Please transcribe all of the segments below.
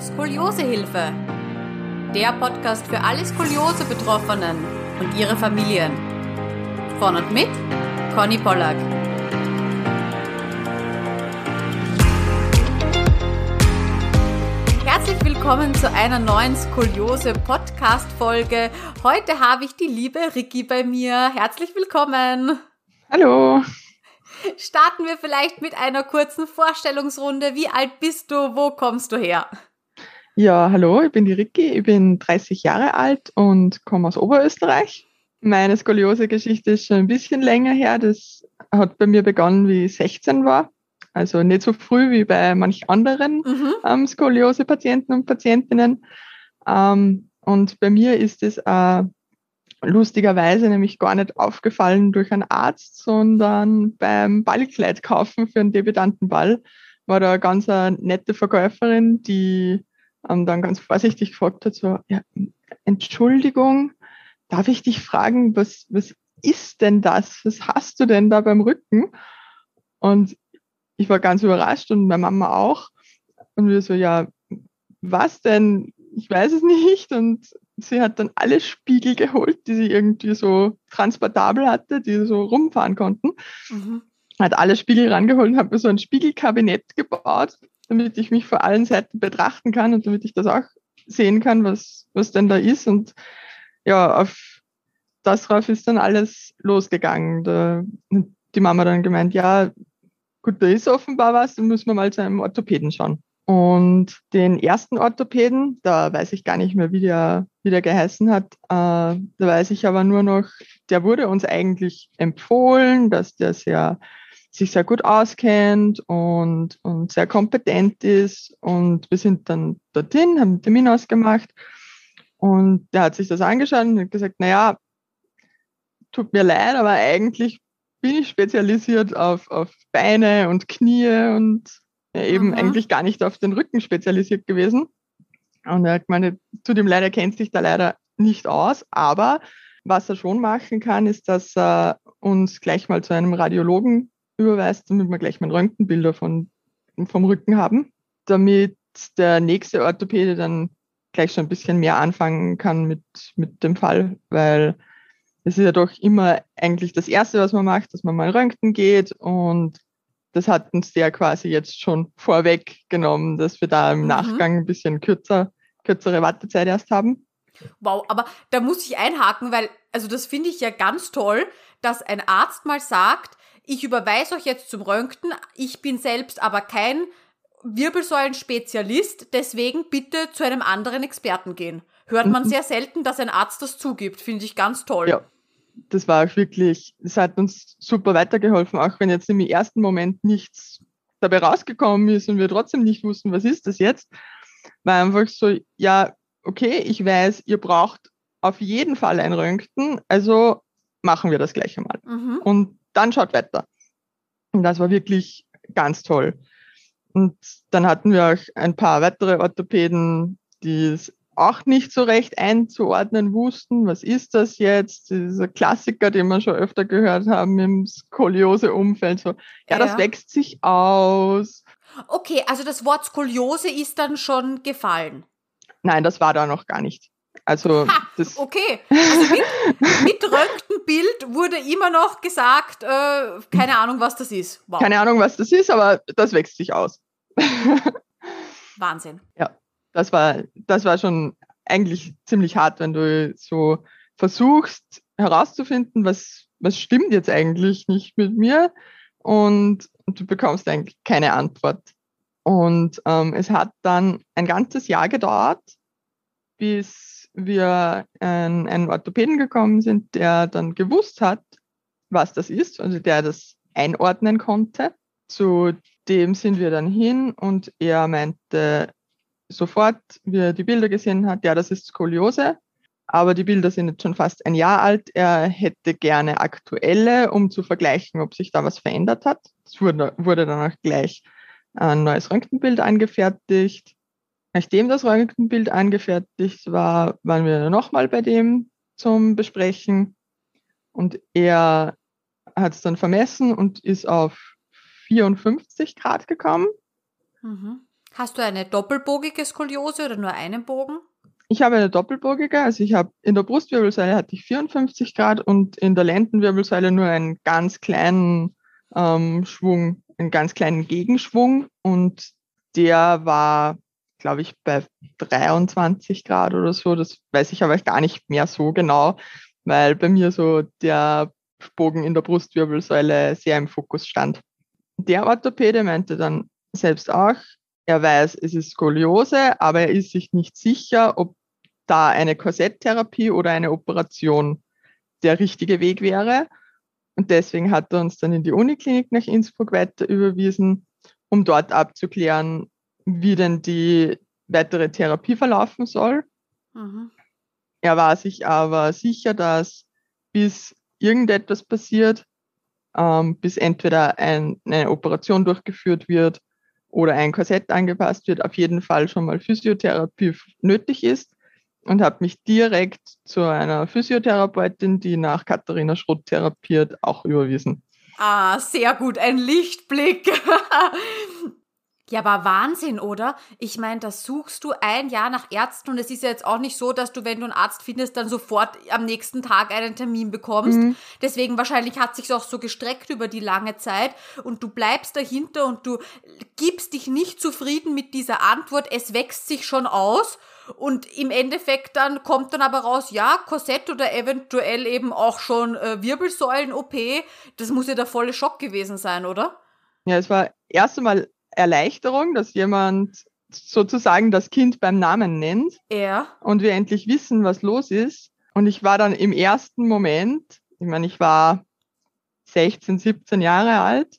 Skoliosehilfe. Der Podcast für alle Skoliose-Betroffenen und ihre Familien. Von und mit Conny Pollack. Herzlich willkommen zu einer neuen Skoliose-Podcast-Folge. Heute habe ich die liebe Ricky bei mir. Herzlich willkommen. Hallo. Starten wir vielleicht mit einer kurzen Vorstellungsrunde. Wie alt bist du? Wo kommst du her? Ja, hallo, ich bin die Ricky, ich bin 30 Jahre alt und komme aus Oberösterreich. Meine Skoliose-Geschichte ist schon ein bisschen länger her. Das hat bei mir begonnen, wie ich 16 war. Also nicht so früh wie bei manch anderen mhm. ähm, Skoliose-Patienten und Patientinnen. Ähm, und bei mir ist es äh, lustigerweise nämlich gar nicht aufgefallen durch einen Arzt, sondern beim Ballkleid kaufen für einen Debutantenball war da eine ganz eine nette Verkäuferin, die ähm, dann ganz vorsichtig gefragt hat, so, ja, Entschuldigung, darf ich dich fragen, was, was ist denn das? Was hast du denn da beim Rücken? Und ich war ganz überrascht und meine Mama auch. Und wir so, ja, was denn? Ich weiß es nicht. Und sie hat dann alle Spiegel geholt, die sie irgendwie so transportabel hatte, die so rumfahren konnten. Mhm. Hat alle Spiegel rangeholt und hat mir so ein Spiegelkabinett gebaut damit ich mich vor allen Seiten betrachten kann und damit ich das auch sehen kann, was, was denn da ist. Und ja, auf das drauf ist dann alles losgegangen. Da, die Mama dann gemeint, ja, gut, da ist offenbar was, dann müssen wir mal zu einem Orthopäden schauen. Und den ersten Orthopäden, da weiß ich gar nicht mehr, wie der, wie der geheißen hat, äh, da weiß ich aber nur noch, der wurde uns eigentlich empfohlen, dass der sehr sich sehr gut auskennt und, und sehr kompetent ist. Und wir sind dann dorthin, haben einen Termin ausgemacht. Und der hat sich das angeschaut und hat gesagt, naja, tut mir leid, aber eigentlich bin ich spezialisiert auf, auf Beine und Knie und eben mhm. eigentlich gar nicht auf den Rücken spezialisiert gewesen. Und er hat gemeint, tut ihm leid, er kennt sich da leider nicht aus, aber was er schon machen kann, ist, dass er uns gleich mal zu einem Radiologen überweist, damit wir gleich mal Röntgenbilder von, vom Rücken haben, damit der nächste Orthopäde dann gleich schon ein bisschen mehr anfangen kann mit, mit dem Fall, weil es ist ja doch immer eigentlich das Erste, was man macht, dass man mal Röntgen geht und das hat uns der quasi jetzt schon vorweggenommen, dass wir da im mhm. Nachgang ein bisschen kürzer, kürzere Wartezeit erst haben. Wow, aber da muss ich einhaken, weil, also das finde ich ja ganz toll, dass ein Arzt mal sagt, ich überweise euch jetzt zum Röntgen, ich bin selbst aber kein Wirbelsäulenspezialist, deswegen bitte zu einem anderen Experten gehen. Hört man mhm. sehr selten, dass ein Arzt das zugibt, finde ich ganz toll. Ja, das war wirklich, das hat uns super weitergeholfen, auch wenn jetzt im ersten Moment nichts dabei rausgekommen ist und wir trotzdem nicht wussten, was ist das jetzt, war einfach so, ja, okay, ich weiß, ihr braucht auf jeden Fall ein Röntgen, also machen wir das gleich einmal. Mhm. Und dann schaut weiter. Und das war wirklich ganz toll. Und dann hatten wir auch ein paar weitere Orthopäden, die es auch nicht so recht einzuordnen wussten. Was ist das jetzt? Dieser Klassiker, den wir schon öfter gehört haben im Skoliose-Umfeld. So, ja, ja, das wächst sich aus. Okay, also das Wort Skoliose ist dann schon gefallen. Nein, das war da noch gar nicht. Also ha, okay. Also mit, mit Röntgenbild wurde immer noch gesagt, äh, keine Ahnung, was das ist. Wow. Keine Ahnung, was das ist, aber das wächst sich aus. Wahnsinn. Ja, das war, das war schon eigentlich ziemlich hart, wenn du so versuchst herauszufinden, was, was stimmt jetzt eigentlich nicht mit mir und, und du bekommst eigentlich keine Antwort. Und ähm, es hat dann ein ganzes Jahr gedauert, bis wir an einen Orthopäden gekommen sind, der dann gewusst hat, was das ist, also der das einordnen konnte. Zu dem sind wir dann hin und er meinte sofort, wie er die Bilder gesehen hat, ja, das ist Skoliose, aber die Bilder sind jetzt schon fast ein Jahr alt. Er hätte gerne aktuelle, um zu vergleichen, ob sich da was verändert hat. Es wurde, wurde dann auch gleich ein neues Röntgenbild angefertigt. Nachdem das Röntgenbild angefertigt war, waren wir nochmal bei dem zum Besprechen und er hat es dann vermessen und ist auf 54 Grad gekommen. Mhm. Hast du eine doppelbogige Skoliose oder nur einen Bogen? Ich habe eine doppelbogige, also ich habe in der Brustwirbelsäule hatte ich 54 Grad und in der Lendenwirbelsäule nur einen ganz kleinen ähm, Schwung, einen ganz kleinen Gegenschwung und der war, glaube ich, bei 23 Grad oder so. Das weiß ich aber gar nicht mehr so genau, weil bei mir so der Bogen in der Brustwirbelsäule sehr im Fokus stand. Der Orthopäde meinte dann selbst auch, er weiß, es ist Skoliose, aber er ist sich nicht sicher, ob da eine Korsetttherapie oder eine Operation der richtige Weg wäre. Und deswegen hat er uns dann in die Uniklinik nach Innsbruck weiter überwiesen, um dort abzuklären, wie denn die weitere Therapie verlaufen soll. Mhm. Er war sich aber sicher, dass bis irgendetwas passiert, ähm, bis entweder ein, eine Operation durchgeführt wird oder ein Korsett angepasst wird, auf jeden Fall schon mal Physiotherapie nötig ist und habe mich direkt zu einer Physiotherapeutin, die nach Katharina Schrott therapiert, auch überwiesen. Ah, sehr gut, ein Lichtblick. Ja, aber Wahnsinn, oder? Ich meine, da suchst du ein Jahr nach Ärzten und es ist ja jetzt auch nicht so, dass du, wenn du einen Arzt findest, dann sofort am nächsten Tag einen Termin bekommst. Mhm. Deswegen wahrscheinlich hat sich auch so gestreckt über die lange Zeit und du bleibst dahinter und du gibst dich nicht zufrieden mit dieser Antwort. Es wächst sich schon aus und im Endeffekt dann kommt dann aber raus, ja, Korsett oder eventuell eben auch schon äh, Wirbelsäulen-OP. Das muss ja der volle Schock gewesen sein, oder? Ja, es war erst einmal Erleichterung, dass jemand sozusagen das Kind beim Namen nennt. Ja. Und wir endlich wissen, was los ist. Und ich war dann im ersten Moment, ich meine, ich war 16, 17 Jahre alt.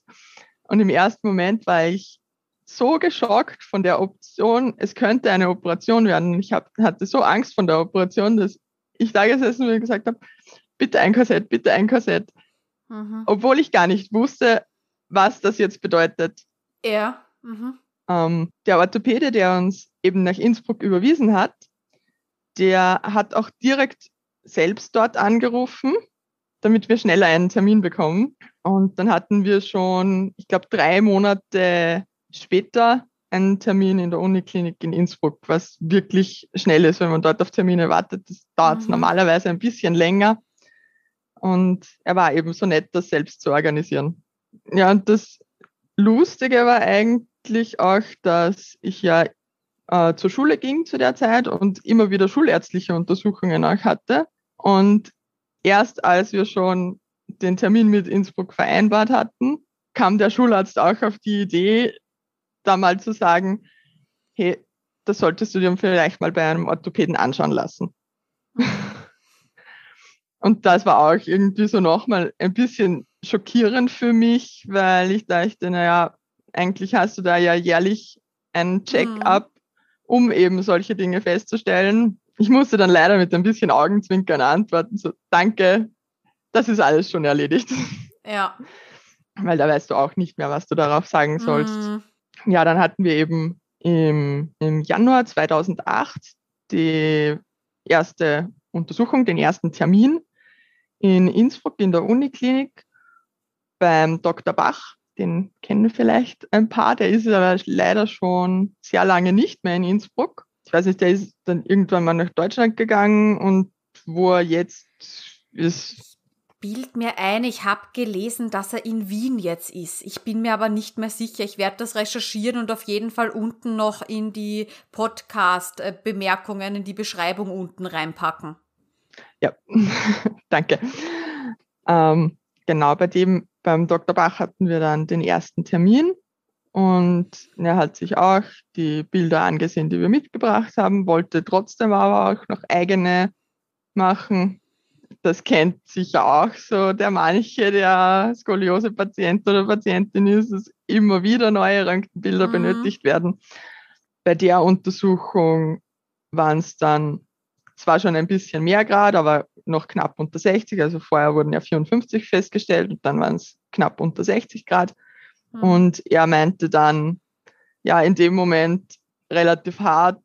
Und im ersten Moment war ich so geschockt von der Option, es könnte eine Operation werden. Ich hab, hatte so Angst von der Operation, dass ich da gesessen und gesagt habe, bitte ein Korsett, bitte ein Korsett. Mhm. Obwohl ich gar nicht wusste, was das jetzt bedeutet. Ja. Mhm. Ähm, der Orthopäde, der uns eben nach Innsbruck überwiesen hat, der hat auch direkt selbst dort angerufen, damit wir schneller einen Termin bekommen. Und dann hatten wir schon, ich glaube, drei Monate später einen Termin in der Uniklinik in Innsbruck, was wirklich schnell ist, wenn man dort auf Termine wartet. Das dauert mhm. normalerweise ein bisschen länger. Und er war eben so nett, das selbst zu organisieren. Ja, und das Lustige war eigentlich auch, dass ich ja äh, zur Schule ging zu der Zeit und immer wieder schulärztliche Untersuchungen auch hatte. Und erst als wir schon den Termin mit Innsbruck vereinbart hatten, kam der Schularzt auch auf die Idee, da mal zu sagen, hey, das solltest du dir vielleicht mal bei einem Orthopäden anschauen lassen. Und das war auch irgendwie so nochmal ein bisschen schockierend für mich, weil ich dachte, naja, eigentlich hast du da ja jährlich ein Check-up, mhm. um eben solche Dinge festzustellen. Ich musste dann leider mit ein bisschen Augenzwinkern antworten, so danke, das ist alles schon erledigt. Ja. Weil da weißt du auch nicht mehr, was du darauf sagen sollst. Mhm. Ja, dann hatten wir eben im, im Januar 2008 die erste Untersuchung, den ersten Termin in Innsbruck in der Uniklinik beim Dr. Bach. Den kennen vielleicht ein paar. Der ist aber leider schon sehr lange nicht mehr in Innsbruck. Ich weiß nicht, der ist dann irgendwann mal nach Deutschland gegangen und wo er jetzt ist. Bild mir ein, ich habe gelesen, dass er in Wien jetzt ist. Ich bin mir aber nicht mehr sicher. Ich werde das recherchieren und auf jeden Fall unten noch in die Podcast-Bemerkungen, in die Beschreibung unten reinpacken. Ja, danke. Ähm, genau, bei dem, beim Dr. Bach hatten wir dann den ersten Termin und er hat sich auch die Bilder angesehen, die wir mitgebracht haben, wollte trotzdem aber auch noch eigene machen. Das kennt sicher auch so der manche, der Skoliose-Patient oder Patientin ist, dass immer wieder neue Röntgenbilder mhm. benötigt werden. Bei der Untersuchung waren es dann zwar schon ein bisschen mehr Grad, aber noch knapp unter 60. Also vorher wurden ja 54 festgestellt und dann waren es knapp unter 60 Grad. Mhm. Und er meinte dann, ja, in dem Moment relativ hart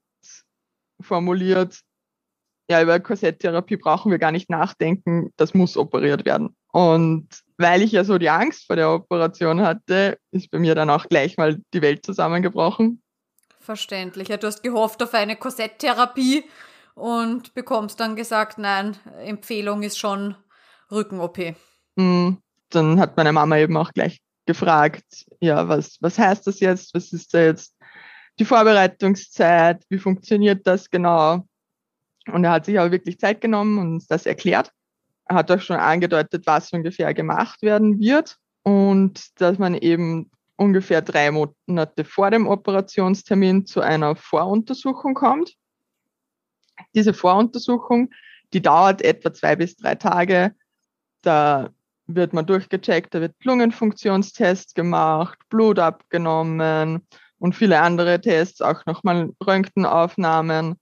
formuliert, ja, über Korsetttherapie brauchen wir gar nicht nachdenken, das muss operiert werden. Und weil ich ja so die Angst vor der Operation hatte, ist bei mir dann auch gleich mal die Welt zusammengebrochen. Verständlich. Ja, du hast gehofft auf eine Korsetttherapie und bekommst dann gesagt, nein, Empfehlung ist schon Rücken-OP. Mhm. Dann hat meine Mama eben auch gleich gefragt, ja, was, was heißt das jetzt? Was ist da jetzt die Vorbereitungszeit? Wie funktioniert das genau? Und er hat sich auch wirklich Zeit genommen und uns das erklärt. Er hat auch schon angedeutet, was ungefähr gemacht werden wird und dass man eben ungefähr drei Monate vor dem Operationstermin zu einer Voruntersuchung kommt. Diese Voruntersuchung, die dauert etwa zwei bis drei Tage. Da wird man durchgecheckt, da wird Lungenfunktionstest gemacht, Blut abgenommen und viele andere Tests, auch nochmal Röntgenaufnahmen,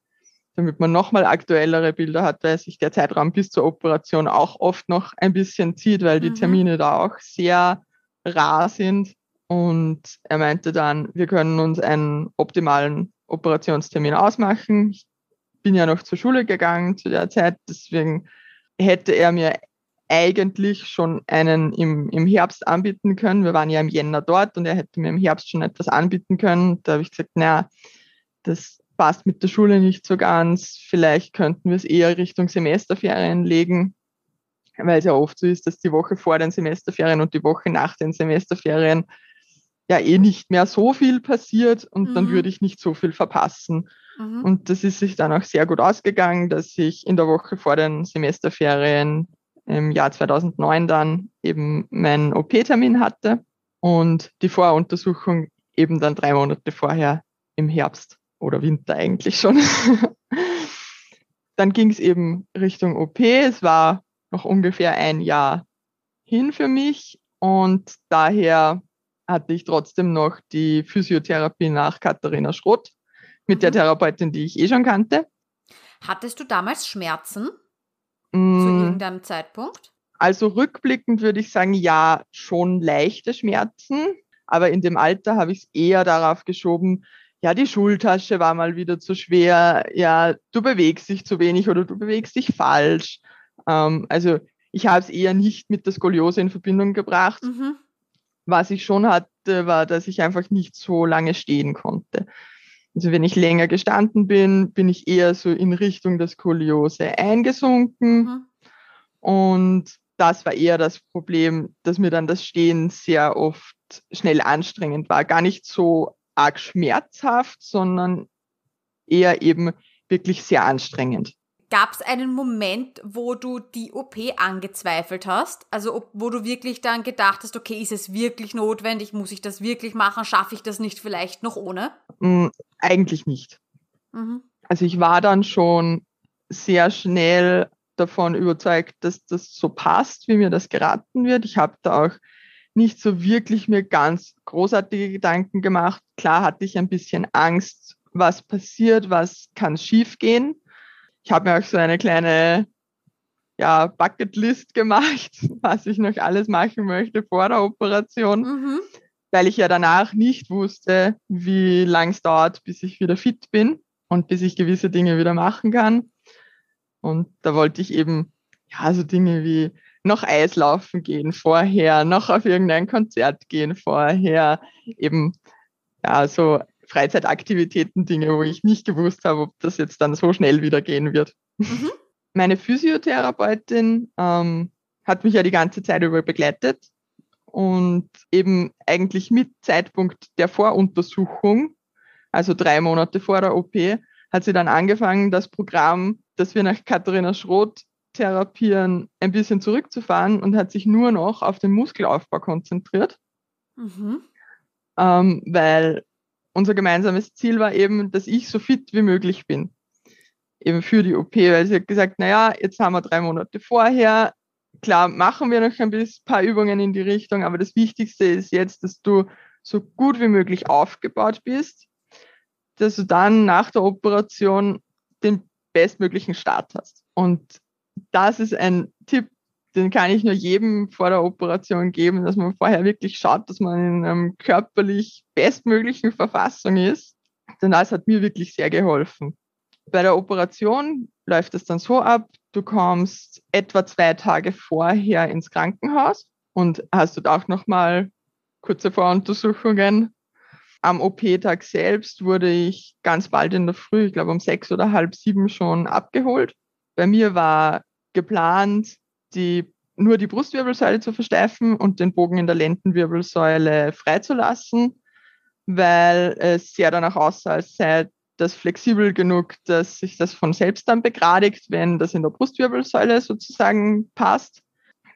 damit man nochmal aktuellere Bilder hat, weil sich der Zeitraum bis zur Operation auch oft noch ein bisschen zieht, weil die mhm. Termine da auch sehr rar sind. Und er meinte dann, wir können uns einen optimalen Operationstermin ausmachen. Ich bin ja noch zur Schule gegangen zu der Zeit, deswegen hätte er mir eigentlich schon einen im, im Herbst anbieten können. Wir waren ja im Jänner dort und er hätte mir im Herbst schon etwas anbieten können. Da habe ich gesagt, naja, das passt mit der Schule nicht so ganz. Vielleicht könnten wir es eher Richtung Semesterferien legen, weil es ja oft so ist, dass die Woche vor den Semesterferien und die Woche nach den Semesterferien ja eh nicht mehr so viel passiert und mhm. dann würde ich nicht so viel verpassen. Mhm. Und das ist sich dann auch sehr gut ausgegangen, dass ich in der Woche vor den Semesterferien im Jahr 2009 dann eben meinen OP-Termin hatte und die Voruntersuchung eben dann drei Monate vorher im Herbst oder Winter eigentlich schon. dann ging es eben Richtung OP. Es war noch ungefähr ein Jahr hin für mich und daher hatte ich trotzdem noch die Physiotherapie nach Katharina Schrott mit mhm. der Therapeutin, die ich eh schon kannte. Hattest du damals Schmerzen? Mm. Zu irgendeinem Zeitpunkt? Also rückblickend würde ich sagen, ja, schon leichte Schmerzen. Aber in dem Alter habe ich es eher darauf geschoben, ja, die Schultasche war mal wieder zu schwer, ja, du bewegst dich zu wenig oder du bewegst dich falsch. Ähm, also ich habe es eher nicht mit der Skoliose in Verbindung gebracht. Mhm. Was ich schon hatte, war, dass ich einfach nicht so lange stehen konnte. Also wenn ich länger gestanden bin, bin ich eher so in Richtung der Skoliose eingesunken. Mhm. Und das war eher das Problem, dass mir dann das Stehen sehr oft schnell anstrengend war. Gar nicht so arg schmerzhaft, sondern eher eben wirklich sehr anstrengend. Gab es einen Moment, wo du die OP angezweifelt hast? Also ob, wo du wirklich dann gedacht hast, okay, ist es wirklich notwendig? Muss ich das wirklich machen? Schaffe ich das nicht vielleicht noch ohne? Mm, eigentlich nicht. Mhm. Also ich war dann schon sehr schnell davon überzeugt, dass das so passt, wie mir das geraten wird. Ich habe da auch nicht so wirklich mir ganz großartige Gedanken gemacht. Klar hatte ich ein bisschen Angst, was passiert, was kann schiefgehen ich habe mir auch so eine kleine ja, Bucketlist gemacht, was ich noch alles machen möchte vor der Operation, mhm. weil ich ja danach nicht wusste, wie lang es dauert, bis ich wieder fit bin und bis ich gewisse Dinge wieder machen kann. Und da wollte ich eben, ja, so Dinge wie noch Eislaufen gehen vorher, noch auf irgendein Konzert gehen vorher, eben, ja, so Freizeitaktivitäten, Dinge, wo ich nicht gewusst habe, ob das jetzt dann so schnell wieder gehen wird. Mhm. Meine Physiotherapeutin ähm, hat mich ja die ganze Zeit über begleitet und eben eigentlich mit Zeitpunkt der Voruntersuchung, also drei Monate vor der OP, hat sie dann angefangen, das Programm, das wir nach Katharina Schroth therapieren, ein bisschen zurückzufahren und hat sich nur noch auf den Muskelaufbau konzentriert. Mhm. Ähm, weil unser gemeinsames Ziel war eben, dass ich so fit wie möglich bin. Eben für die OP, weil sie hat gesagt, naja, jetzt haben wir drei Monate vorher. Klar, machen wir noch ein paar Übungen in die Richtung, aber das Wichtigste ist jetzt, dass du so gut wie möglich aufgebaut bist, dass du dann nach der Operation den bestmöglichen Start hast. Und das ist ein Tipp, den kann ich nur jedem vor der Operation geben, dass man vorher wirklich schaut, dass man in einem körperlich bestmöglichen Verfassung ist. Denn das hat mir wirklich sehr geholfen. Bei der Operation läuft es dann so ab, du kommst etwa zwei Tage vorher ins Krankenhaus und hast dort auch nochmal kurze Voruntersuchungen. am OP-Tag selbst wurde ich ganz bald in der Früh, ich glaube um sechs oder halb sieben schon abgeholt. Bei mir war geplant, die, nur die Brustwirbelsäule zu versteifen und den Bogen in der Lendenwirbelsäule freizulassen, weil es sehr danach aussah, als sei das flexibel genug, dass sich das von selbst dann begradigt, wenn das in der Brustwirbelsäule sozusagen passt.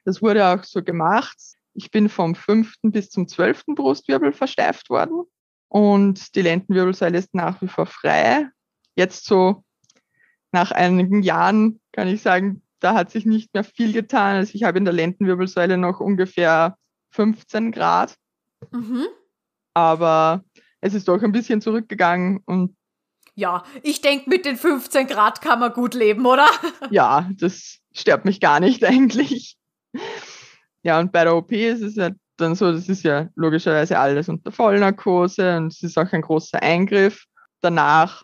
Das wurde auch so gemacht. Ich bin vom fünften bis zum zwölften Brustwirbel versteift worden und die Lendenwirbelsäule ist nach wie vor frei. Jetzt so nach einigen Jahren kann ich sagen, da hat sich nicht mehr viel getan. Also ich habe in der Lendenwirbelsäule noch ungefähr 15 Grad. Mhm. Aber es ist doch ein bisschen zurückgegangen und ja, ich denke, mit den 15 Grad kann man gut leben, oder? ja, das stört mich gar nicht eigentlich. Ja, und bei der OP ist es ja dann so, das ist ja logischerweise alles unter Vollnarkose und es ist auch ein großer Eingriff. Danach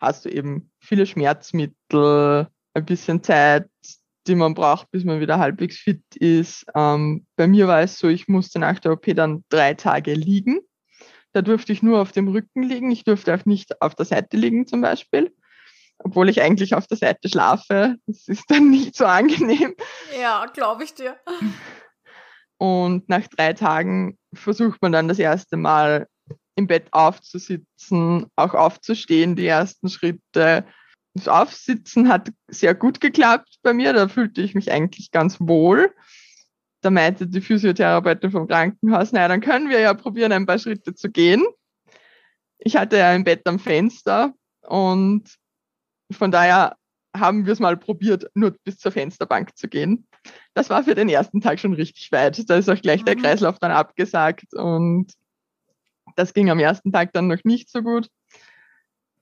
hast du eben viele Schmerzmittel, ein bisschen Zeit, die man braucht, bis man wieder halbwegs fit ist. Ähm, bei mir war es so, ich musste nach der OP dann drei Tage liegen. Da durfte ich nur auf dem Rücken liegen. Ich durfte auch nicht auf der Seite liegen zum Beispiel, obwohl ich eigentlich auf der Seite schlafe. Das ist dann nicht so angenehm. Ja, glaube ich dir. Und nach drei Tagen versucht man dann das erste Mal im Bett aufzusitzen, auch aufzustehen, die ersten Schritte. Das Aufsitzen hat sehr gut geklappt bei mir, da fühlte ich mich eigentlich ganz wohl. Da meinte die Physiotherapeutin vom Krankenhaus, naja, dann können wir ja probieren, ein paar Schritte zu gehen. Ich hatte ja ein Bett am Fenster und von daher haben wir es mal probiert, nur bis zur Fensterbank zu gehen. Das war für den ersten Tag schon richtig weit. Da ist auch gleich mhm. der Kreislauf dann abgesagt und das ging am ersten Tag dann noch nicht so gut.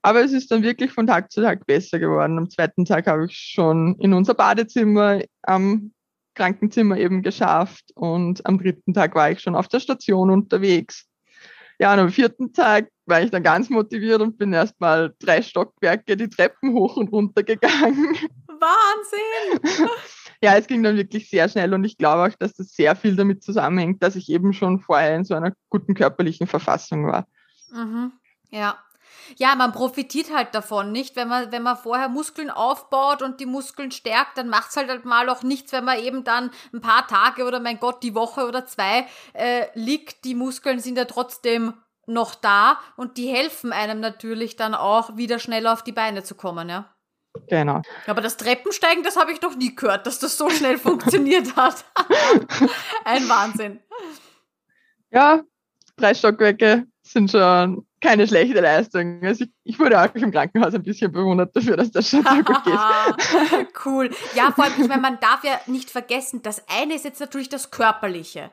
Aber es ist dann wirklich von Tag zu Tag besser geworden. Am zweiten Tag habe ich schon in unser Badezimmer am Krankenzimmer eben geschafft und am dritten Tag war ich schon auf der Station unterwegs. Ja, und am vierten Tag war ich dann ganz motiviert und bin erst mal drei Stockwerke die Treppen hoch und runter gegangen. Wahnsinn! ja, es ging dann wirklich sehr schnell und ich glaube auch, dass das sehr viel damit zusammenhängt, dass ich eben schon vorher in so einer guten körperlichen Verfassung war. Mhm. Ja, ja, man profitiert halt davon, nicht? Wenn man, wenn man vorher Muskeln aufbaut und die Muskeln stärkt, dann macht es halt, halt mal auch nichts, wenn man eben dann ein paar Tage oder mein Gott, die Woche oder zwei äh, liegt. Die Muskeln sind ja trotzdem noch da und die helfen einem natürlich dann auch, wieder schneller auf die Beine zu kommen, ja. Genau. Aber das Treppensteigen, das habe ich noch nie gehört, dass das so schnell funktioniert hat. Ein Wahnsinn. Ja, drei Stockwerke sind schon keine schlechte Leistung. Also ich, ich, wurde auch im Krankenhaus ein bisschen bewundert dafür, dass das schon so gut geht. cool. Ja, vor allem, ich meine, man darf ja nicht vergessen, das eine ist jetzt natürlich das Körperliche.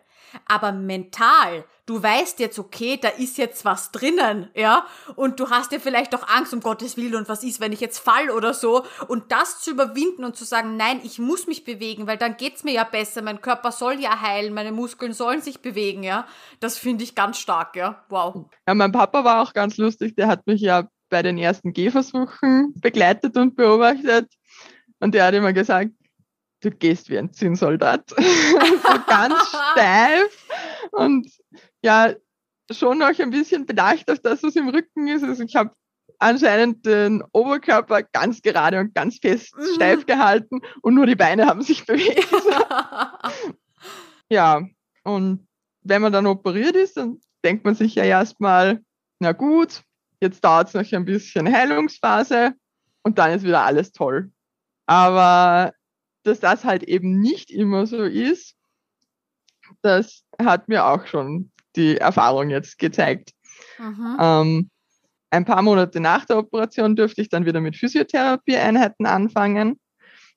Aber mental, du weißt jetzt, okay, da ist jetzt was drinnen, ja, und du hast ja vielleicht auch Angst um Gottes Willen und was ist, wenn ich jetzt fall oder so. Und das zu überwinden und zu sagen, nein, ich muss mich bewegen, weil dann geht's mir ja besser, mein Körper soll ja heilen, meine Muskeln sollen sich bewegen, ja. Das finde ich ganz stark, ja. Wow. Ja, mein Papa war auch ganz lustig, der hat mich ja bei den ersten Gehversuchen begleitet und beobachtet. Und der hat immer gesagt, du gehst wie ein Zinnsoldat. so ganz steif und ja, schon noch ein bisschen bedacht auf das, was im Rücken ist. Also ich habe anscheinend den Oberkörper ganz gerade und ganz fest mhm. steif gehalten und nur die Beine haben sich bewegt. ja, und wenn man dann operiert ist, dann denkt man sich ja erstmal, na gut, jetzt dauert es noch ein bisschen Heilungsphase und dann ist wieder alles toll. Aber dass das halt eben nicht immer so ist, das hat mir auch schon die Erfahrung jetzt gezeigt. Ähm, ein paar Monate nach der Operation durfte ich dann wieder mit Physiotherapie-Einheiten anfangen.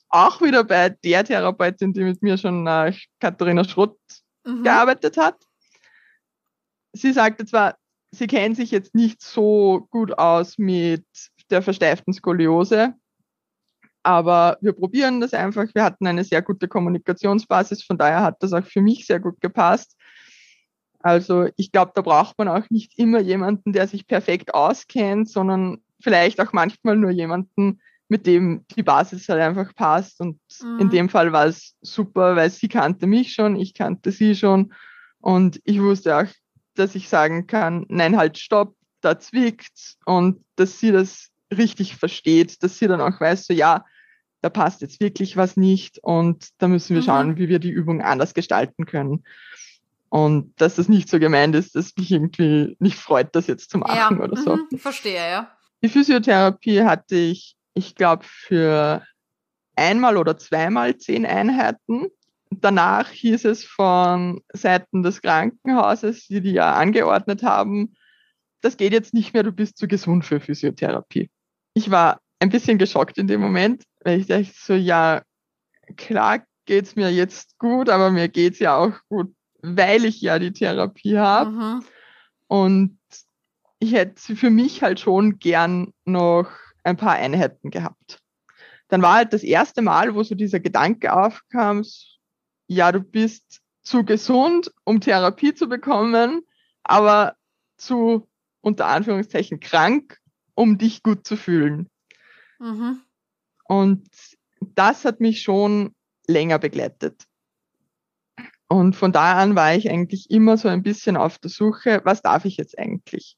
Auch wieder bei der Therapeutin, die mit mir schon nach Katharina Schrott mhm. gearbeitet hat. Sie sagte zwar, sie kennt sich jetzt nicht so gut aus mit der versteiften Skoliose, aber wir probieren das einfach. Wir hatten eine sehr gute Kommunikationsbasis, von daher hat das auch für mich sehr gut gepasst. Also ich glaube, da braucht man auch nicht immer jemanden, der sich perfekt auskennt, sondern vielleicht auch manchmal nur jemanden, mit dem die Basis halt einfach passt. Und mhm. in dem Fall war es super, weil sie kannte mich schon, ich kannte sie schon und ich wusste auch, dass ich sagen kann, nein, halt, stopp, da zwickt und dass sie das richtig versteht, dass sie dann auch weiß, so ja, da passt jetzt wirklich was nicht und da müssen wir mhm. schauen, wie wir die Übung anders gestalten können. Und dass das nicht so gemeint ist, dass mich irgendwie nicht freut, das jetzt zu machen ja. oder so. Mhm. Verstehe, ja. Die Physiotherapie hatte ich, ich glaube, für einmal oder zweimal zehn Einheiten. Danach hieß es von Seiten des Krankenhauses, die die ja angeordnet haben, das geht jetzt nicht mehr, du bist zu gesund für Physiotherapie. Ich war ein bisschen geschockt in dem Moment, weil ich dachte so, ja, klar geht's mir jetzt gut, aber mir geht's ja auch gut, weil ich ja die Therapie habe. Mhm. Und ich hätte für mich halt schon gern noch ein paar Einheiten gehabt. Dann war halt das erste Mal, wo so dieser Gedanke aufkam, ja, du bist zu gesund, um Therapie zu bekommen, aber zu unter Anführungszeichen krank, um dich gut zu fühlen. Mhm. Und das hat mich schon länger begleitet. Und von da an war ich eigentlich immer so ein bisschen auf der Suche, was darf ich jetzt eigentlich?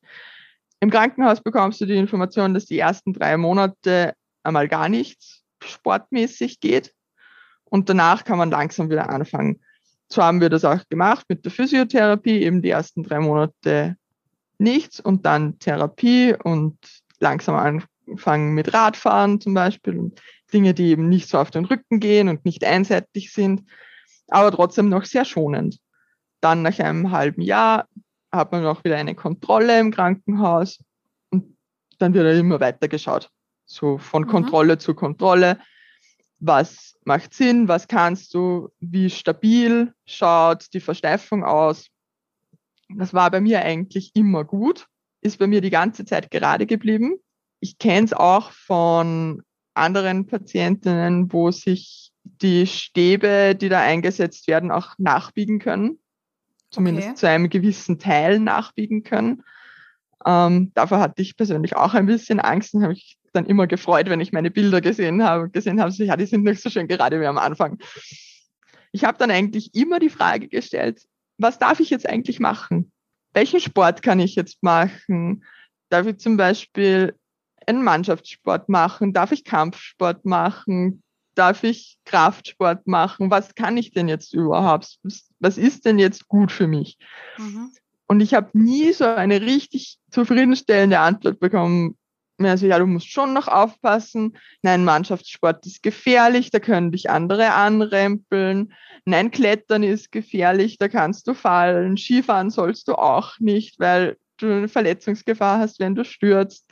Im Krankenhaus bekommst du die Information, dass die ersten drei Monate einmal gar nichts sportmäßig geht. Und danach kann man langsam wieder anfangen. So haben wir das auch gemacht mit der Physiotherapie, eben die ersten drei Monate nichts und dann Therapie und langsam anfangen mit Radfahren zum Beispiel und Dinge, die eben nicht so auf den Rücken gehen und nicht einseitig sind, aber trotzdem noch sehr schonend. Dann nach einem halben Jahr hat man auch wieder eine Kontrolle im Krankenhaus und dann wird er immer weiter geschaut. So von mhm. Kontrolle zu Kontrolle. Was macht Sinn? Was kannst du? Wie stabil schaut die Versteifung aus? Das war bei mir eigentlich immer gut, ist bei mir die ganze Zeit gerade geblieben. Ich kenne es auch von anderen Patientinnen, wo sich die Stäbe, die da eingesetzt werden, auch nachbiegen können. Zumindest okay. zu einem gewissen Teil nachbiegen können. Ähm, davor hatte ich persönlich auch ein bisschen Angst und habe mich dann immer gefreut, wenn ich meine Bilder gesehen habe, gesehen habe, so, ja, die sind nicht so schön gerade wie am Anfang. Ich habe dann eigentlich immer die Frage gestellt, was darf ich jetzt eigentlich machen? Welchen Sport kann ich jetzt machen? Darf ich zum Beispiel einen Mannschaftssport machen? Darf ich Kampfsport machen? Darf ich Kraftsport machen? Was kann ich denn jetzt überhaupt? Was, ist denn jetzt gut für mich? Mhm. Und ich habe nie so eine richtig zufriedenstellende Antwort bekommen, also ja, du musst schon noch aufpassen. Nein, Mannschaftssport ist gefährlich, da können dich andere anrempeln. Nein, Klettern ist gefährlich, da kannst du fallen. Skifahren sollst du auch nicht, weil du eine Verletzungsgefahr hast, wenn du stürzt.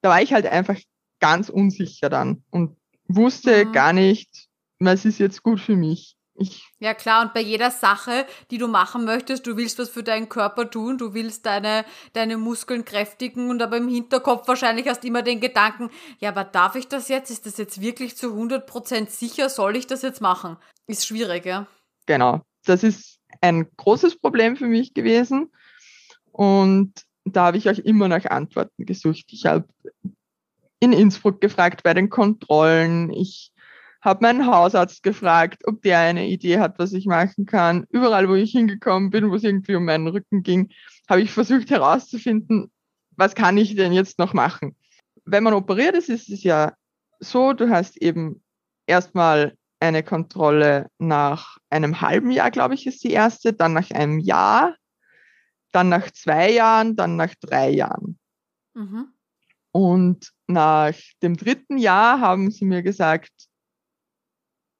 Da war ich halt einfach ganz unsicher dann und wusste mhm. gar nicht, was ist jetzt gut für mich. Ich ja klar, und bei jeder Sache, die du machen möchtest, du willst was für deinen Körper tun, du willst deine, deine Muskeln kräftigen und aber im Hinterkopf wahrscheinlich hast du immer den Gedanken, ja, aber darf ich das jetzt? Ist das jetzt wirklich zu 100% sicher? Soll ich das jetzt machen? Ist schwierig, ja. Genau, das ist ein großes Problem für mich gewesen und da habe ich auch immer nach Antworten gesucht. Ich habe in Innsbruck gefragt bei den Kontrollen, ich habe meinen Hausarzt gefragt, ob der eine Idee hat, was ich machen kann. Überall, wo ich hingekommen bin, wo es irgendwie um meinen Rücken ging, habe ich versucht herauszufinden, was kann ich denn jetzt noch machen. Wenn man operiert ist, ist es ja so, du hast eben erstmal eine Kontrolle nach einem halben Jahr, glaube ich, ist die erste, dann nach einem Jahr, dann nach zwei Jahren, dann nach drei Jahren. Mhm. Und nach dem dritten Jahr haben sie mir gesagt,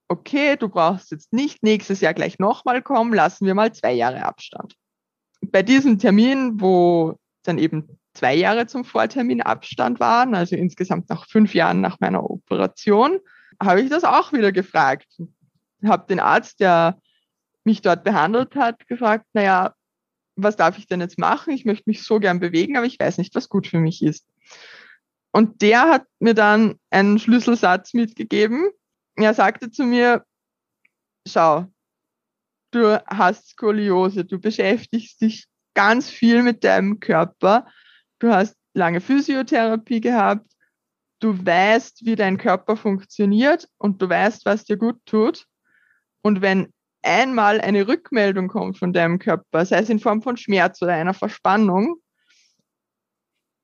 okay, du brauchst jetzt nicht nächstes Jahr gleich nochmal kommen, lassen wir mal zwei Jahre Abstand. Bei diesem Termin, wo dann eben zwei Jahre zum Vortermin Abstand waren, also insgesamt nach fünf Jahren nach meiner Operation, habe ich das auch wieder gefragt. Habe den Arzt, der mich dort behandelt hat, gefragt, naja, was darf ich denn jetzt machen? Ich möchte mich so gern bewegen, aber ich weiß nicht, was gut für mich ist. Und der hat mir dann einen Schlüsselsatz mitgegeben, er sagte zu mir, schau, du hast Skoliose, du beschäftigst dich ganz viel mit deinem Körper, du hast lange Physiotherapie gehabt, du weißt, wie dein Körper funktioniert und du weißt, was dir gut tut. Und wenn einmal eine Rückmeldung kommt von deinem Körper, sei es in Form von Schmerz oder einer Verspannung,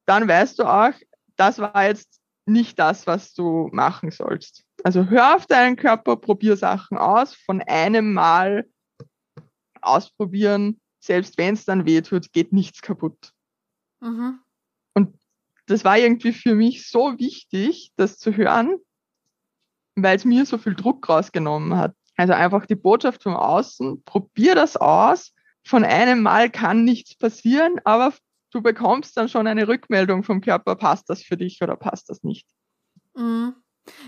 dann weißt du auch, das war jetzt nicht das, was du machen sollst. Also hör auf deinen Körper, probier Sachen aus, von einem Mal ausprobieren, selbst wenn es dann weh tut, geht nichts kaputt. Mhm. Und das war irgendwie für mich so wichtig, das zu hören, weil es mir so viel Druck rausgenommen hat. Also einfach die Botschaft von außen, probier das aus. Von einem Mal kann nichts passieren, aber du bekommst dann schon eine Rückmeldung vom Körper, passt das für dich oder passt das nicht. Mhm.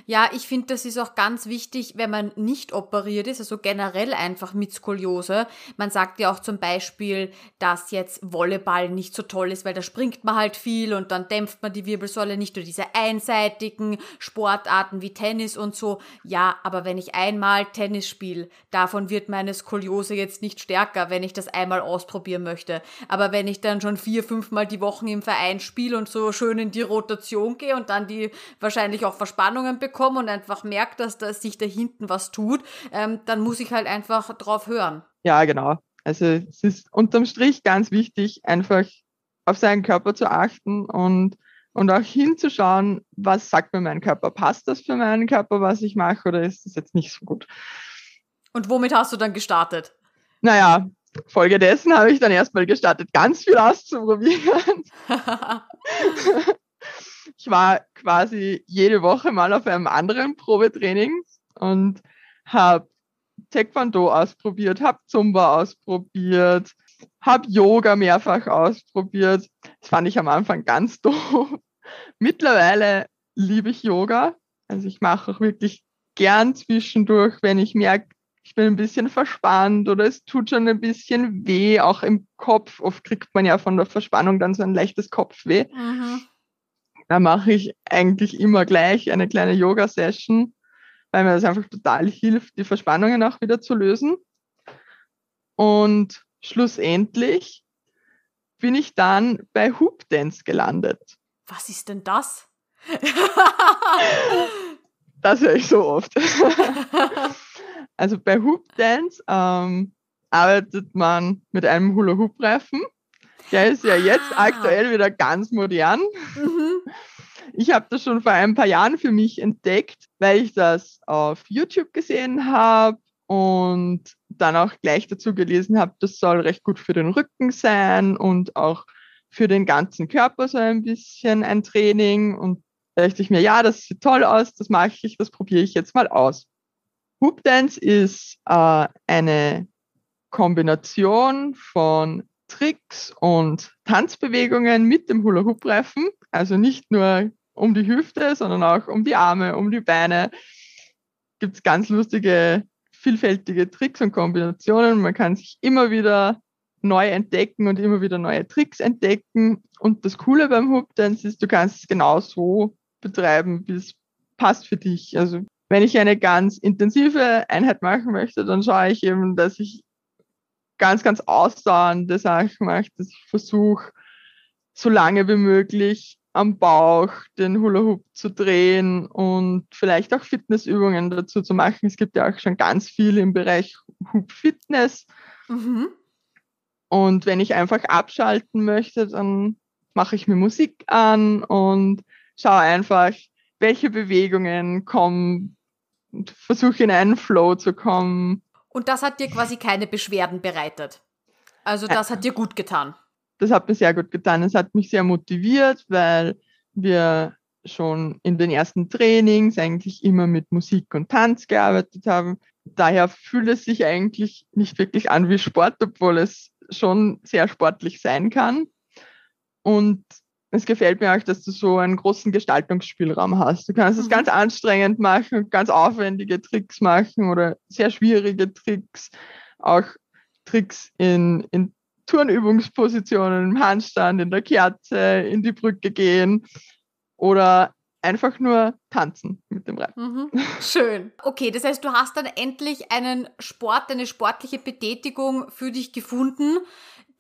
Ja, ich finde, das ist auch ganz wichtig, wenn man nicht operiert ist, also generell einfach mit Skoliose. Man sagt ja auch zum Beispiel, dass jetzt Volleyball nicht so toll ist, weil da springt man halt viel und dann dämpft man die Wirbelsäule nicht durch diese einseitigen Sportarten wie Tennis und so. Ja, aber wenn ich einmal Tennis spiele, davon wird meine Skoliose jetzt nicht stärker, wenn ich das einmal ausprobieren möchte. Aber wenn ich dann schon vier, fünfmal die Wochen im Verein spiele und so schön in die Rotation gehe und dann die wahrscheinlich auch Verspannungen Rückmeldungen bekomme und einfach merke, dass da sich da hinten was tut, ähm, dann muss ich halt einfach drauf hören. Ja, genau. Also es ist unterm Strich ganz wichtig, einfach auf seinen Körper zu achten und, und auch hinzuschauen, was sagt mir mein Körper? Passt das für meinen Körper, was ich mache, oder ist das jetzt nicht so gut? Und womit hast du dann gestartet? Naja, Folge dessen habe ich dann erstmal gestartet, ganz viel auszuprobieren. ich war quasi jede Woche mal auf einem anderen Probetraining und habe Taekwondo ausprobiert, habe Zumba ausprobiert, habe Yoga mehrfach ausprobiert. Das fand ich am Anfang ganz doof. Mittlerweile liebe ich Yoga. Also ich mache auch wirklich gern zwischendurch, wenn ich merke, ich bin ein bisschen verspannt oder es tut schon ein bisschen weh, auch im Kopf. Oft kriegt man ja von der Verspannung dann so ein leichtes Kopfweh. Mhm. Da mache ich eigentlich immer gleich eine kleine Yoga-Session, weil mir das einfach total hilft, die Verspannungen auch wieder zu lösen. Und schlussendlich bin ich dann bei Hoop Dance gelandet. Was ist denn das? das höre ich so oft. also bei Hoop Dance ähm, arbeitet man mit einem Hula-Hoop-Reifen der ist ja jetzt ah. aktuell wieder ganz modern. Mhm. Ich habe das schon vor ein paar Jahren für mich entdeckt, weil ich das auf YouTube gesehen habe und dann auch gleich dazu gelesen habe, das soll recht gut für den Rücken sein und auch für den ganzen Körper so ein bisschen ein Training. Und da dachte ich mir, ja, das sieht toll aus, das mache ich, das probiere ich jetzt mal aus. Hoop Dance ist äh, eine Kombination von Tricks und Tanzbewegungen mit dem Hula-Hoop-Reifen. Also nicht nur um die Hüfte, sondern auch um die Arme, um die Beine. Gibt es ganz lustige, vielfältige Tricks und Kombinationen. Man kann sich immer wieder neu entdecken und immer wieder neue Tricks entdecken. Und das Coole beim Hoop Dance ist, du kannst es genau so betreiben, wie es passt für dich. Also wenn ich eine ganz intensive Einheit machen möchte, dann schaue ich eben, dass ich ganz, ganz ausdauernde Sachen mache, dass ich versuche, so lange wie möglich am Bauch den Hula Hoop zu drehen und vielleicht auch Fitnessübungen dazu zu machen. Es gibt ja auch schon ganz viel im Bereich Hoop Fitness. Mhm. Und wenn ich einfach abschalten möchte, dann mache ich mir Musik an und schaue einfach, welche Bewegungen kommen und versuche in einen Flow zu kommen. Und das hat dir quasi keine Beschwerden bereitet. Also das hat dir gut getan. Das hat mir sehr gut getan. Es hat mich sehr motiviert, weil wir schon in den ersten Trainings eigentlich immer mit Musik und Tanz gearbeitet haben. Daher fühlt es sich eigentlich nicht wirklich an wie Sport, obwohl es schon sehr sportlich sein kann. Und es gefällt mir auch, dass du so einen großen Gestaltungsspielraum hast. Du kannst es mhm. ganz anstrengend machen, ganz aufwendige Tricks machen oder sehr schwierige Tricks, auch Tricks in, in Turnübungspositionen, im Handstand, in der Kerze, in die Brücke gehen oder einfach nur tanzen mit dem Reifen. Mhm. Schön. Okay, das heißt, du hast dann endlich einen Sport, eine sportliche Betätigung für dich gefunden,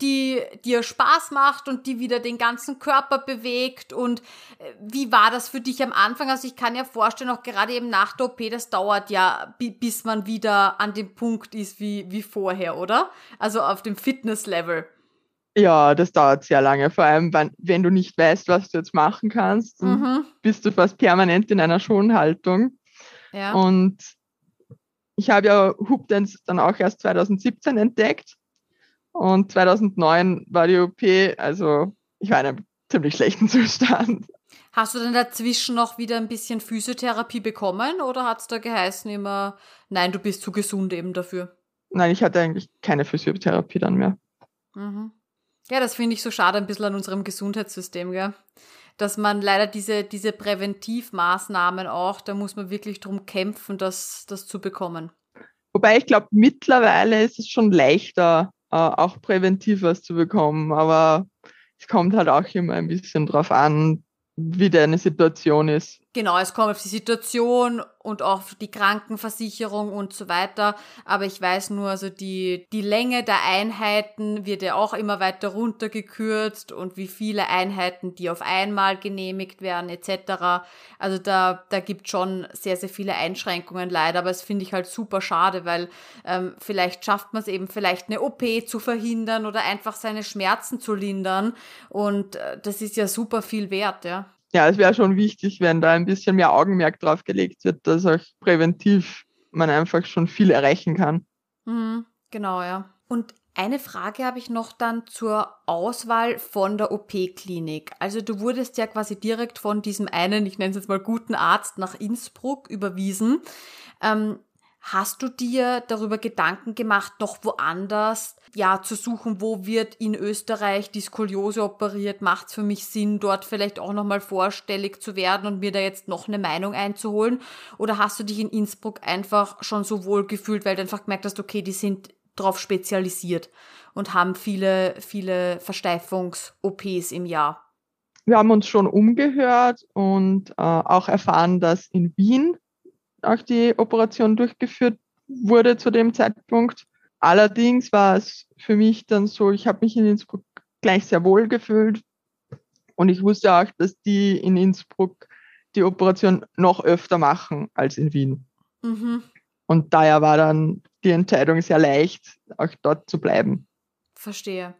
die dir Spaß macht und die wieder den ganzen Körper bewegt. Und äh, wie war das für dich am Anfang? Also ich kann ja vorstellen, auch gerade eben nach der OP, das dauert ja, bis man wieder an dem Punkt ist wie, wie vorher, oder? Also auf dem Fitnesslevel. Ja, das dauert sehr lange, vor allem wenn, wenn du nicht weißt, was du jetzt machen kannst, mhm. bist du fast permanent in einer Schonhaltung. Ja. Und ich habe ja Hoop Dance dann auch erst 2017 entdeckt und 2009 war die OP, also ich war in einem ziemlich schlechten Zustand. Hast du denn dazwischen noch wieder ein bisschen Physiotherapie bekommen oder hat es da geheißen immer, nein, du bist zu gesund eben dafür? Nein, ich hatte eigentlich keine Physiotherapie dann mehr. Mhm. Ja, das finde ich so schade ein bisschen an unserem Gesundheitssystem, gell? Dass man leider diese, diese Präventivmaßnahmen auch, da muss man wirklich drum kämpfen, das, das zu bekommen. Wobei ich glaube, mittlerweile ist es schon leichter, äh, auch präventiv was zu bekommen. Aber es kommt halt auch immer ein bisschen drauf an, wie deine Situation ist. Genau, es kommt auf die Situation und auf die Krankenversicherung und so weiter. Aber ich weiß nur, also die, die Länge der Einheiten wird ja auch immer weiter runtergekürzt und wie viele Einheiten, die auf einmal genehmigt werden, etc. Also da, da gibt schon sehr, sehr viele Einschränkungen leider. Aber es finde ich halt super schade, weil ähm, vielleicht schafft man es eben, vielleicht eine OP zu verhindern oder einfach seine Schmerzen zu lindern. Und äh, das ist ja super viel wert, ja ja, es wäre schon wichtig, wenn da ein bisschen mehr Augenmerk drauf gelegt wird, dass auch präventiv man einfach schon viel erreichen kann. Mhm, genau, ja. Und eine Frage habe ich noch dann zur Auswahl von der OP-Klinik. Also du wurdest ja quasi direkt von diesem einen, ich nenne es jetzt mal guten Arzt nach Innsbruck überwiesen. Ähm, Hast du dir darüber Gedanken gemacht, noch woanders ja zu suchen, wo wird in Österreich die Skoliose operiert? Macht es für mich Sinn, dort vielleicht auch nochmal vorstellig zu werden und mir da jetzt noch eine Meinung einzuholen? Oder hast du dich in Innsbruck einfach schon so wohl gefühlt, weil du einfach gemerkt hast, okay, die sind drauf spezialisiert und haben viele, viele Versteifungs-OPs im Jahr? Wir haben uns schon umgehört und äh, auch erfahren, dass in Wien auch die Operation durchgeführt wurde zu dem Zeitpunkt. Allerdings war es für mich dann so, ich habe mich in Innsbruck gleich sehr wohl gefühlt und ich wusste auch, dass die in Innsbruck die Operation noch öfter machen als in Wien. Mhm. Und daher war dann die Entscheidung sehr leicht, auch dort zu bleiben. Verstehe.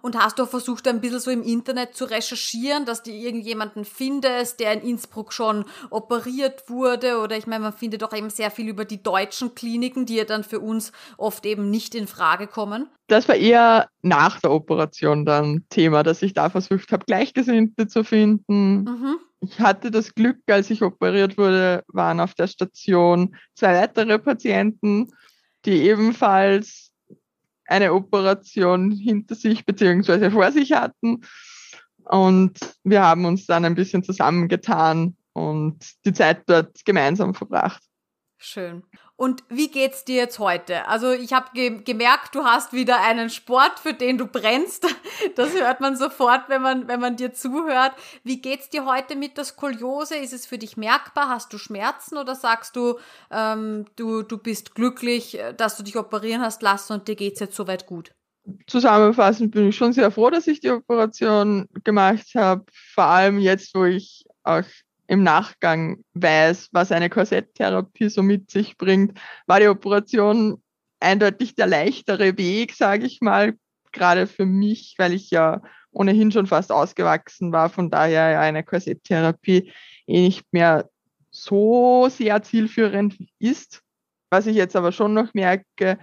Und hast du versucht, ein bisschen so im Internet zu recherchieren, dass du irgendjemanden findest, der in Innsbruck schon operiert wurde? Oder ich meine, man findet doch eben sehr viel über die deutschen Kliniken, die ja dann für uns oft eben nicht in Frage kommen. Das war eher nach der Operation dann Thema, dass ich da versucht habe, Gleichgesinnte zu finden. Mhm. Ich hatte das Glück, als ich operiert wurde, waren auf der Station zwei weitere Patienten, die ebenfalls eine Operation hinter sich beziehungsweise vor sich hatten. Und wir haben uns dann ein bisschen zusammengetan und die Zeit dort gemeinsam verbracht. Schön. Und wie geht's dir jetzt heute? Also ich habe ge gemerkt, du hast wieder einen Sport, für den du brennst. Das hört man sofort, wenn man, wenn man dir zuhört. Wie geht's dir heute mit der Skoliose? Ist es für dich merkbar? Hast du Schmerzen oder sagst du, ähm, du, du bist glücklich, dass du dich operieren hast lassen und dir geht's jetzt soweit gut? Zusammenfassend bin ich schon sehr froh, dass ich die Operation gemacht habe. Vor allem jetzt, wo ich auch im Nachgang weiß, was eine Korsetttherapie so mit sich bringt, war die Operation eindeutig der leichtere Weg, sage ich mal, gerade für mich, weil ich ja ohnehin schon fast ausgewachsen war, von daher ja eine Korsetttherapie eh nicht mehr so sehr zielführend ist. Was ich jetzt aber schon noch merke,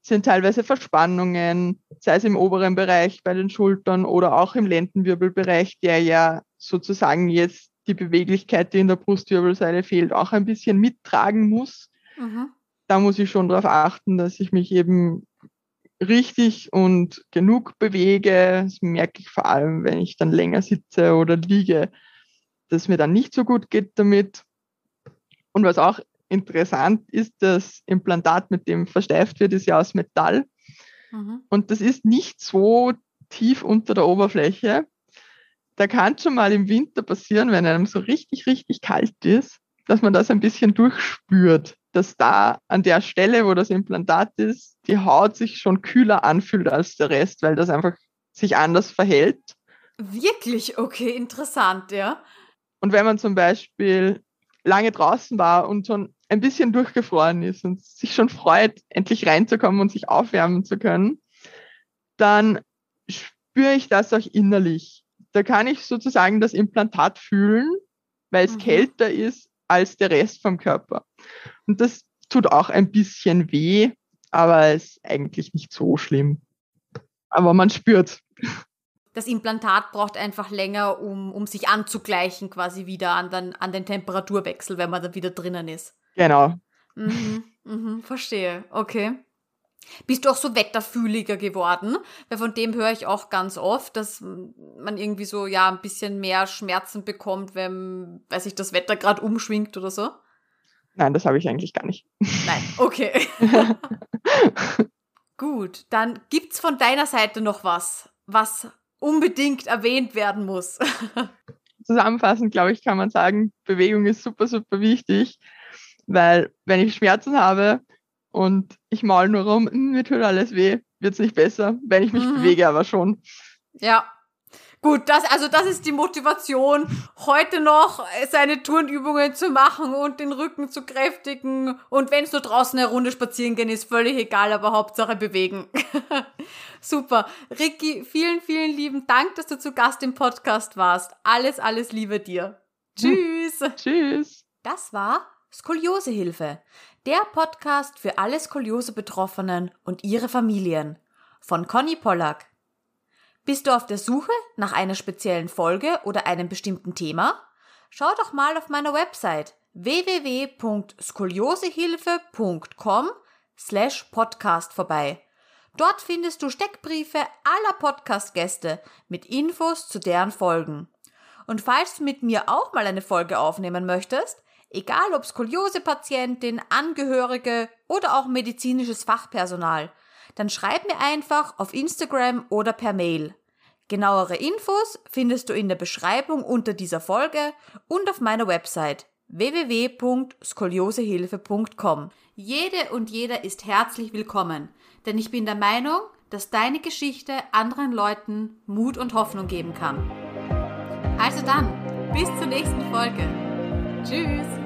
sind teilweise Verspannungen, sei es im oberen Bereich bei den Schultern oder auch im Lendenwirbelbereich, der ja sozusagen jetzt die Beweglichkeit, die in der Brustwirbelsäule fehlt, auch ein bisschen mittragen muss. Mhm. Da muss ich schon darauf achten, dass ich mich eben richtig und genug bewege. Das merke ich vor allem, wenn ich dann länger sitze oder liege, dass mir dann nicht so gut geht damit. Und was auch interessant ist, das Implantat, mit dem versteift wird, ist ja aus Metall. Mhm. Und das ist nicht so tief unter der Oberfläche da kann schon mal im Winter passieren, wenn einem so richtig, richtig kalt ist, dass man das ein bisschen durchspürt, dass da an der Stelle, wo das Implantat ist, die Haut sich schon kühler anfühlt als der Rest, weil das einfach sich anders verhält. Wirklich? Okay, interessant, ja. Und wenn man zum Beispiel lange draußen war und schon ein bisschen durchgefroren ist und sich schon freut, endlich reinzukommen und sich aufwärmen zu können, dann spüre ich das auch innerlich. Da kann ich sozusagen das Implantat fühlen, weil es mhm. kälter ist als der Rest vom Körper. Und das tut auch ein bisschen weh, aber ist eigentlich nicht so schlimm. Aber man spürt. Das Implantat braucht einfach länger, um, um sich anzugleichen, quasi wieder an den, an den Temperaturwechsel, wenn man da wieder drinnen ist. Genau. Mhm, mhm, verstehe. Okay. Bist du auch so wetterfühliger geworden? Weil von dem höre ich auch ganz oft, dass man irgendwie so, ja, ein bisschen mehr Schmerzen bekommt, wenn, weiß ich, das Wetter gerade umschwingt oder so. Nein, das habe ich eigentlich gar nicht. Nein, okay. Gut, dann gibt's von deiner Seite noch was, was unbedingt erwähnt werden muss. Zusammenfassend, glaube ich, kann man sagen, Bewegung ist super, super wichtig, weil wenn ich Schmerzen habe und ich mal nur rum, hm, mir tut alles weh, wird's nicht besser, wenn ich mich mhm. bewege aber schon. Ja, Gut, das, also das ist die Motivation, heute noch seine Turnübungen zu machen und den Rücken zu kräftigen. Und wenn es nur draußen eine Runde spazieren gehen, ist völlig egal, aber Hauptsache bewegen. Super. Ricky, vielen, vielen lieben Dank, dass du zu Gast im Podcast warst. Alles, alles Liebe dir. Tschüss. Tschüss. Das war Skoliosehilfe, der Podcast für alle Skoliose-Betroffenen und ihre Familien von Conny Pollack. Bist du auf der Suche nach einer speziellen Folge oder einem bestimmten Thema? Schau doch mal auf meiner Website www.skoliosehilfe.com slash podcast vorbei. Dort findest du Steckbriefe aller Podcast-Gäste mit Infos zu deren Folgen. Und falls du mit mir auch mal eine Folge aufnehmen möchtest, egal ob Skoliose-Patientin, Angehörige oder auch medizinisches Fachpersonal – dann schreib mir einfach auf Instagram oder per Mail. Genauere Infos findest du in der Beschreibung unter dieser Folge und auf meiner Website www.skoliosehilfe.com. Jede und jeder ist herzlich willkommen, denn ich bin der Meinung, dass deine Geschichte anderen Leuten Mut und Hoffnung geben kann. Also dann, bis zur nächsten Folge. Tschüss!